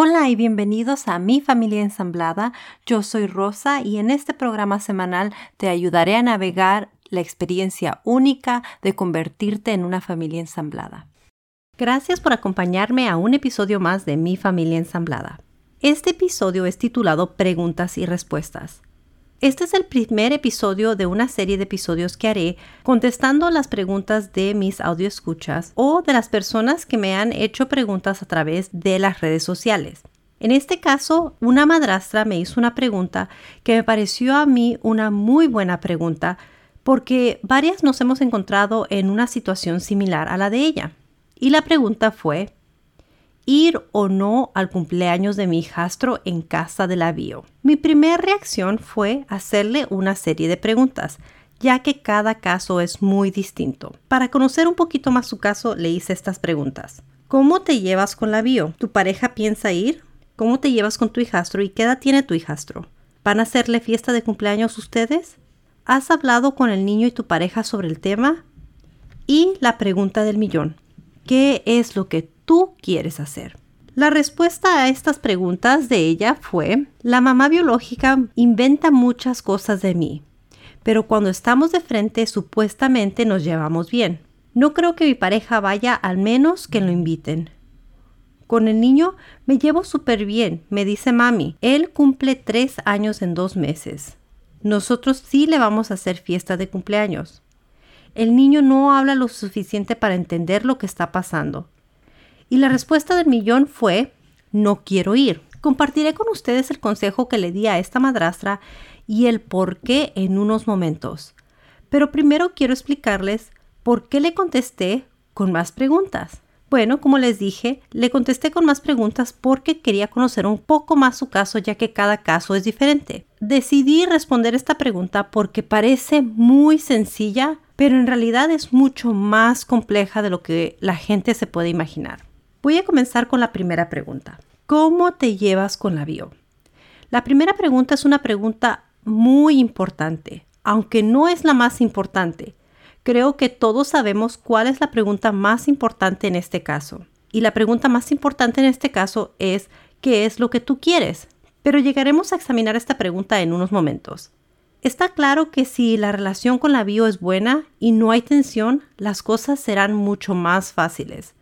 Hola y bienvenidos a Mi Familia Ensamblada. Yo soy Rosa y en este programa semanal te ayudaré a navegar la experiencia única de convertirte en una familia ensamblada. Gracias por acompañarme a un episodio más de Mi Familia Ensamblada. Este episodio es titulado Preguntas y Respuestas. Este es el primer episodio de una serie de episodios que haré contestando las preguntas de mis audioescuchas o de las personas que me han hecho preguntas a través de las redes sociales. En este caso, una madrastra me hizo una pregunta que me pareció a mí una muy buena pregunta porque varias nos hemos encontrado en una situación similar a la de ella. Y la pregunta fue, ir o no al cumpleaños de mi hijastro en casa de la bio. Mi primera reacción fue hacerle una serie de preguntas, ya que cada caso es muy distinto. Para conocer un poquito más su caso, le hice estas preguntas. ¿Cómo te llevas con la bio? ¿Tu pareja piensa ir? ¿Cómo te llevas con tu hijastro y qué edad tiene tu hijastro? ¿Van a hacerle fiesta de cumpleaños ustedes? ¿Has hablado con el niño y tu pareja sobre el tema? Y la pregunta del millón. ¿Qué es lo que tú quieres hacer? La respuesta a estas preguntas de ella fue, la mamá biológica inventa muchas cosas de mí, pero cuando estamos de frente supuestamente nos llevamos bien. No creo que mi pareja vaya al menos que lo inviten. Con el niño me llevo súper bien, me dice mami. Él cumple tres años en dos meses. Nosotros sí le vamos a hacer fiesta de cumpleaños. El niño no habla lo suficiente para entender lo que está pasando. Y la respuesta del millón fue, no quiero ir. Compartiré con ustedes el consejo que le di a esta madrastra y el por qué en unos momentos. Pero primero quiero explicarles por qué le contesté con más preguntas. Bueno, como les dije, le contesté con más preguntas porque quería conocer un poco más su caso ya que cada caso es diferente. Decidí responder esta pregunta porque parece muy sencilla, pero en realidad es mucho más compleja de lo que la gente se puede imaginar. Voy a comenzar con la primera pregunta. ¿Cómo te llevas con la bio? La primera pregunta es una pregunta muy importante, aunque no es la más importante. Creo que todos sabemos cuál es la pregunta más importante en este caso. Y la pregunta más importante en este caso es ¿qué es lo que tú quieres? Pero llegaremos a examinar esta pregunta en unos momentos. Está claro que si la relación con la bio es buena y no hay tensión, las cosas serán mucho más fáciles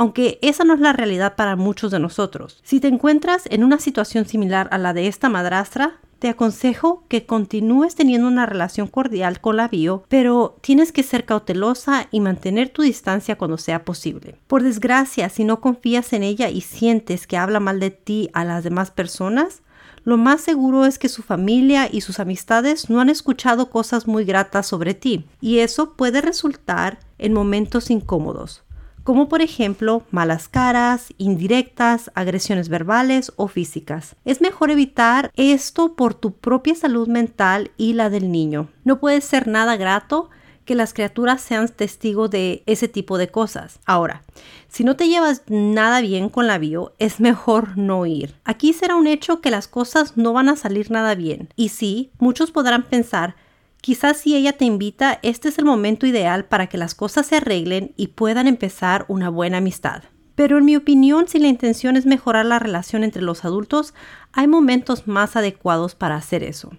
aunque esa no es la realidad para muchos de nosotros. Si te encuentras en una situación similar a la de esta madrastra, te aconsejo que continúes teniendo una relación cordial con la bio, pero tienes que ser cautelosa y mantener tu distancia cuando sea posible. Por desgracia, si no confías en ella y sientes que habla mal de ti a las demás personas, lo más seguro es que su familia y sus amistades no han escuchado cosas muy gratas sobre ti, y eso puede resultar en momentos incómodos como por ejemplo malas caras, indirectas, agresiones verbales o físicas. Es mejor evitar esto por tu propia salud mental y la del niño. No puede ser nada grato que las criaturas sean testigos de ese tipo de cosas. Ahora, si no te llevas nada bien con la bio, es mejor no ir. Aquí será un hecho que las cosas no van a salir nada bien. Y sí, muchos podrán pensar Quizás si ella te invita, este es el momento ideal para que las cosas se arreglen y puedan empezar una buena amistad. Pero en mi opinión, si la intención es mejorar la relación entre los adultos, hay momentos más adecuados para hacer eso.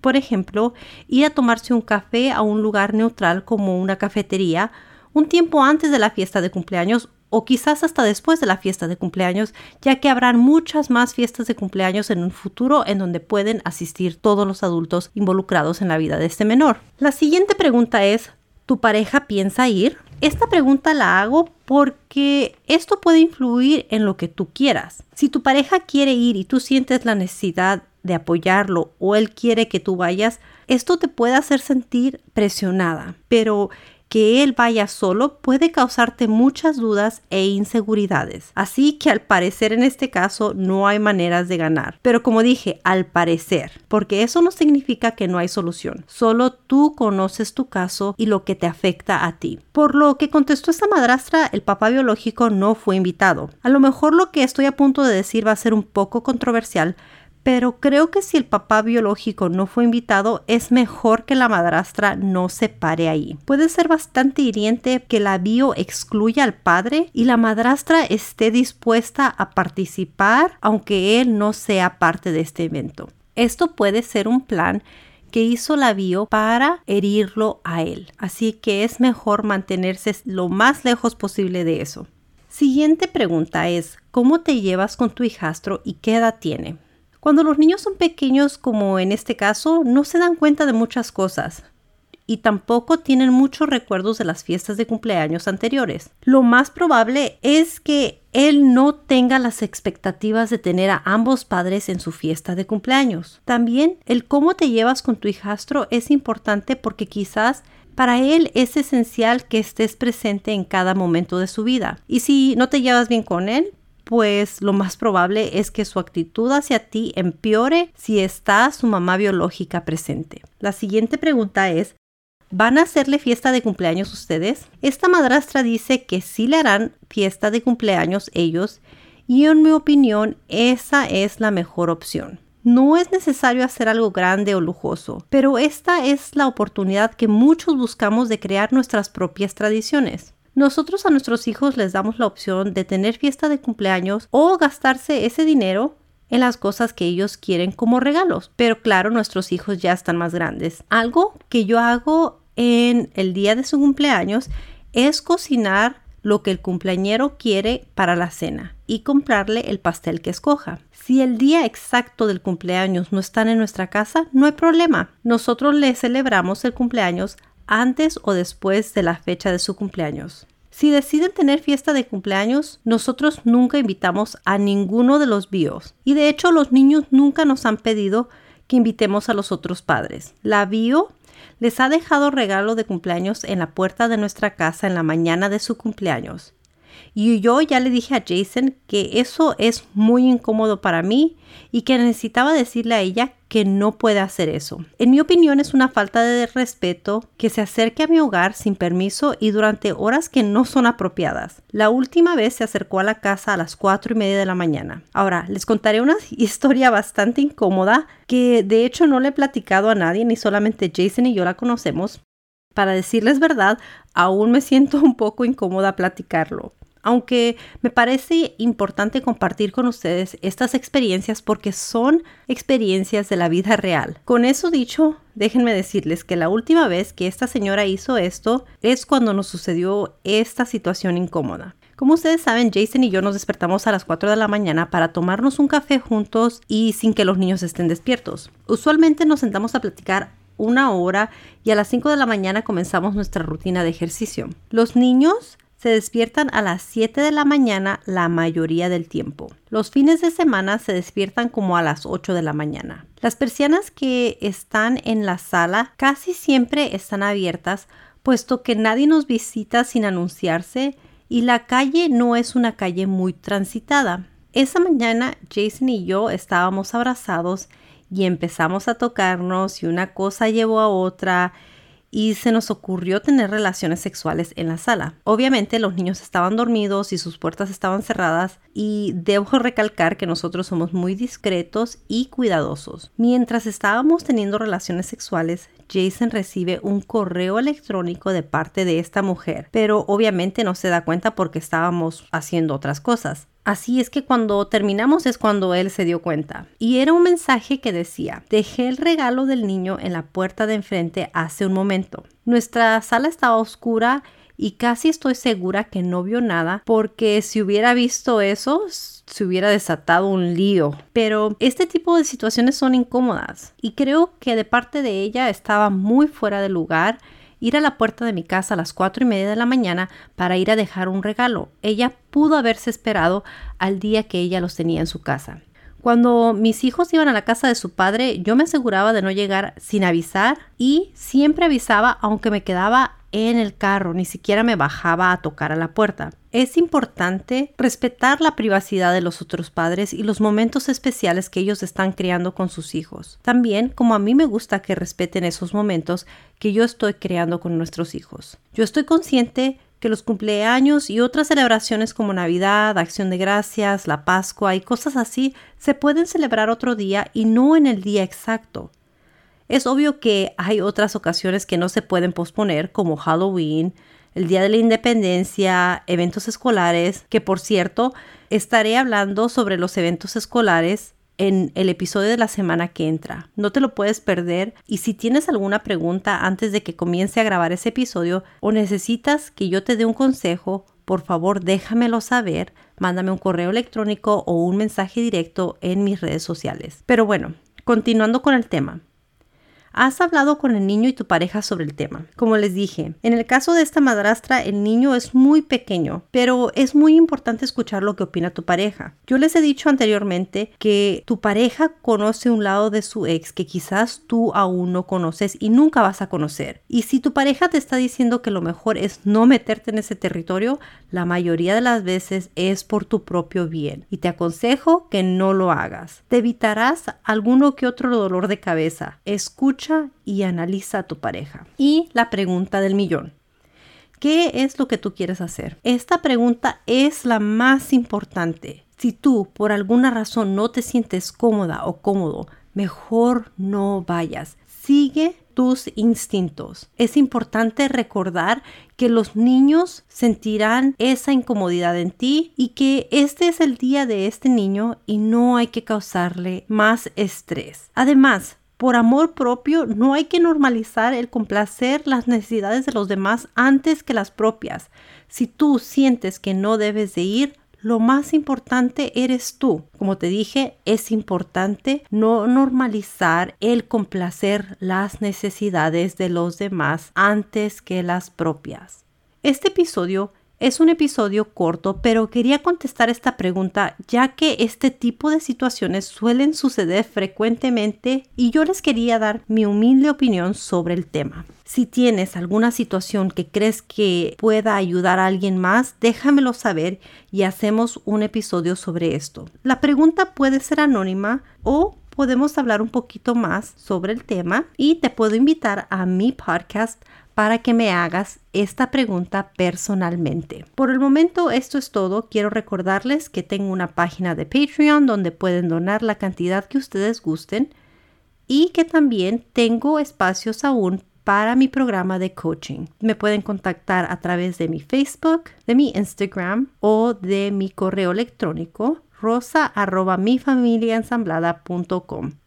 Por ejemplo, ir a tomarse un café a un lugar neutral como una cafetería un tiempo antes de la fiesta de cumpleaños o quizás hasta después de la fiesta de cumpleaños, ya que habrán muchas más fiestas de cumpleaños en un futuro en donde pueden asistir todos los adultos involucrados en la vida de este menor. La siguiente pregunta es, ¿tu pareja piensa ir? Esta pregunta la hago porque esto puede influir en lo que tú quieras. Si tu pareja quiere ir y tú sientes la necesidad de apoyarlo o él quiere que tú vayas, esto te puede hacer sentir presionada, pero que él vaya solo puede causarte muchas dudas e inseguridades. Así que al parecer en este caso no hay maneras de ganar. Pero como dije, al parecer, porque eso no significa que no hay solución. Solo tú conoces tu caso y lo que te afecta a ti. Por lo que contestó esta madrastra, el papá biológico no fue invitado. A lo mejor lo que estoy a punto de decir va a ser un poco controversial, pero creo que si el papá biológico no fue invitado, es mejor que la madrastra no se pare ahí. Puede ser bastante hiriente que la bio excluya al padre y la madrastra esté dispuesta a participar aunque él no sea parte de este evento. Esto puede ser un plan que hizo la bio para herirlo a él. Así que es mejor mantenerse lo más lejos posible de eso. Siguiente pregunta es, ¿cómo te llevas con tu hijastro y qué edad tiene? Cuando los niños son pequeños, como en este caso, no se dan cuenta de muchas cosas y tampoco tienen muchos recuerdos de las fiestas de cumpleaños anteriores. Lo más probable es que él no tenga las expectativas de tener a ambos padres en su fiesta de cumpleaños. También el cómo te llevas con tu hijastro es importante porque quizás para él es esencial que estés presente en cada momento de su vida. Y si no te llevas bien con él, pues lo más probable es que su actitud hacia ti empeore si está su mamá biológica presente. La siguiente pregunta es, ¿Van a hacerle fiesta de cumpleaños ustedes? Esta madrastra dice que sí le harán fiesta de cumpleaños ellos y en mi opinión esa es la mejor opción. No es necesario hacer algo grande o lujoso, pero esta es la oportunidad que muchos buscamos de crear nuestras propias tradiciones. Nosotros a nuestros hijos les damos la opción de tener fiesta de cumpleaños o gastarse ese dinero en las cosas que ellos quieren como regalos. Pero claro, nuestros hijos ya están más grandes. Algo que yo hago en el día de su cumpleaños es cocinar lo que el cumpleañero quiere para la cena y comprarle el pastel que escoja. Si el día exacto del cumpleaños no están en nuestra casa, no hay problema. Nosotros le celebramos el cumpleaños antes o después de la fecha de su cumpleaños. Si deciden tener fiesta de cumpleaños, nosotros nunca invitamos a ninguno de los bios. Y de hecho los niños nunca nos han pedido que invitemos a los otros padres. La bio les ha dejado regalo de cumpleaños en la puerta de nuestra casa en la mañana de su cumpleaños. Y yo ya le dije a Jason que eso es muy incómodo para mí y que necesitaba decirle a ella que no puede hacer eso. En mi opinión es una falta de respeto que se acerque a mi hogar sin permiso y durante horas que no son apropiadas. La última vez se acercó a la casa a las cuatro y media de la mañana. Ahora, les contaré una historia bastante incómoda que de hecho no le he platicado a nadie, ni solamente Jason y yo la conocemos. Para decirles verdad, aún me siento un poco incómoda platicarlo aunque me parece importante compartir con ustedes estas experiencias porque son experiencias de la vida real. Con eso dicho, déjenme decirles que la última vez que esta señora hizo esto es cuando nos sucedió esta situación incómoda. Como ustedes saben, Jason y yo nos despertamos a las 4 de la mañana para tomarnos un café juntos y sin que los niños estén despiertos. Usualmente nos sentamos a platicar una hora y a las 5 de la mañana comenzamos nuestra rutina de ejercicio. Los niños se despiertan a las 7 de la mañana la mayoría del tiempo. Los fines de semana se despiertan como a las 8 de la mañana. Las persianas que están en la sala casi siempre están abiertas, puesto que nadie nos visita sin anunciarse y la calle no es una calle muy transitada. Esa mañana Jason y yo estábamos abrazados y empezamos a tocarnos y una cosa llevó a otra y se nos ocurrió tener relaciones sexuales en la sala. Obviamente los niños estaban dormidos y sus puertas estaban cerradas y debo recalcar que nosotros somos muy discretos y cuidadosos. Mientras estábamos teniendo relaciones sexuales, Jason recibe un correo electrónico de parte de esta mujer, pero obviamente no se da cuenta porque estábamos haciendo otras cosas. Así es que cuando terminamos es cuando él se dio cuenta. Y era un mensaje que decía, dejé el regalo del niño en la puerta de enfrente hace un momento. Nuestra sala estaba oscura y casi estoy segura que no vio nada porque si hubiera visto eso se hubiera desatado un lío. Pero este tipo de situaciones son incómodas y creo que de parte de ella estaba muy fuera de lugar ir a la puerta de mi casa a las cuatro y media de la mañana para ir a dejar un regalo. Ella pudo haberse esperado al día que ella los tenía en su casa. Cuando mis hijos iban a la casa de su padre, yo me aseguraba de no llegar sin avisar y siempre avisaba aunque me quedaba en el carro, ni siquiera me bajaba a tocar a la puerta. Es importante respetar la privacidad de los otros padres y los momentos especiales que ellos están creando con sus hijos. También, como a mí me gusta que respeten esos momentos que yo estoy creando con nuestros hijos. Yo estoy consciente que los cumpleaños y otras celebraciones como Navidad, Acción de Gracias, la Pascua y cosas así se pueden celebrar otro día y no en el día exacto. Es obvio que hay otras ocasiones que no se pueden posponer, como Halloween, el Día de la Independencia, eventos escolares, que por cierto, estaré hablando sobre los eventos escolares en el episodio de la semana que entra. No te lo puedes perder y si tienes alguna pregunta antes de que comience a grabar ese episodio o necesitas que yo te dé un consejo, por favor déjamelo saber, mándame un correo electrónico o un mensaje directo en mis redes sociales. Pero bueno, continuando con el tema. ¿Has hablado con el niño y tu pareja sobre el tema? Como les dije, en el caso de esta madrastra, el niño es muy pequeño, pero es muy importante escuchar lo que opina tu pareja. Yo les he dicho anteriormente que tu pareja conoce un lado de su ex que quizás tú aún no conoces y nunca vas a conocer. Y si tu pareja te está diciendo que lo mejor es no meterte en ese territorio, la mayoría de las veces es por tu propio bien. Y te aconsejo que no lo hagas. Te evitarás alguno que otro dolor de cabeza. Escucha y analiza a tu pareja. Y la pregunta del millón. ¿Qué es lo que tú quieres hacer? Esta pregunta es la más importante. Si tú por alguna razón no te sientes cómoda o cómodo, mejor no vayas. Sigue tus instintos. Es importante recordar que los niños sentirán esa incomodidad en ti y que este es el día de este niño y no hay que causarle más estrés. Además, por amor propio, no hay que normalizar el complacer las necesidades de los demás antes que las propias. Si tú sientes que no debes de ir, lo más importante eres tú. Como te dije, es importante no normalizar el complacer las necesidades de los demás antes que las propias. Este episodio es un episodio corto, pero quería contestar esta pregunta ya que este tipo de situaciones suelen suceder frecuentemente y yo les quería dar mi humilde opinión sobre el tema. Si tienes alguna situación que crees que pueda ayudar a alguien más, déjamelo saber y hacemos un episodio sobre esto. La pregunta puede ser anónima o podemos hablar un poquito más sobre el tema y te puedo invitar a mi podcast para que me hagas esta pregunta personalmente. Por el momento esto es todo. Quiero recordarles que tengo una página de Patreon donde pueden donar la cantidad que ustedes gusten y que también tengo espacios aún para mi programa de coaching. Me pueden contactar a través de mi Facebook, de mi Instagram o de mi correo electrónico rosa mi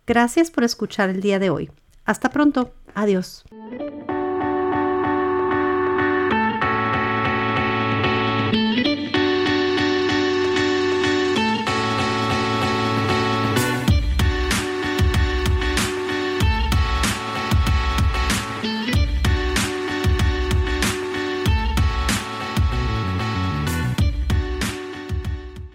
Gracias por escuchar el día de hoy. Hasta pronto. Adiós.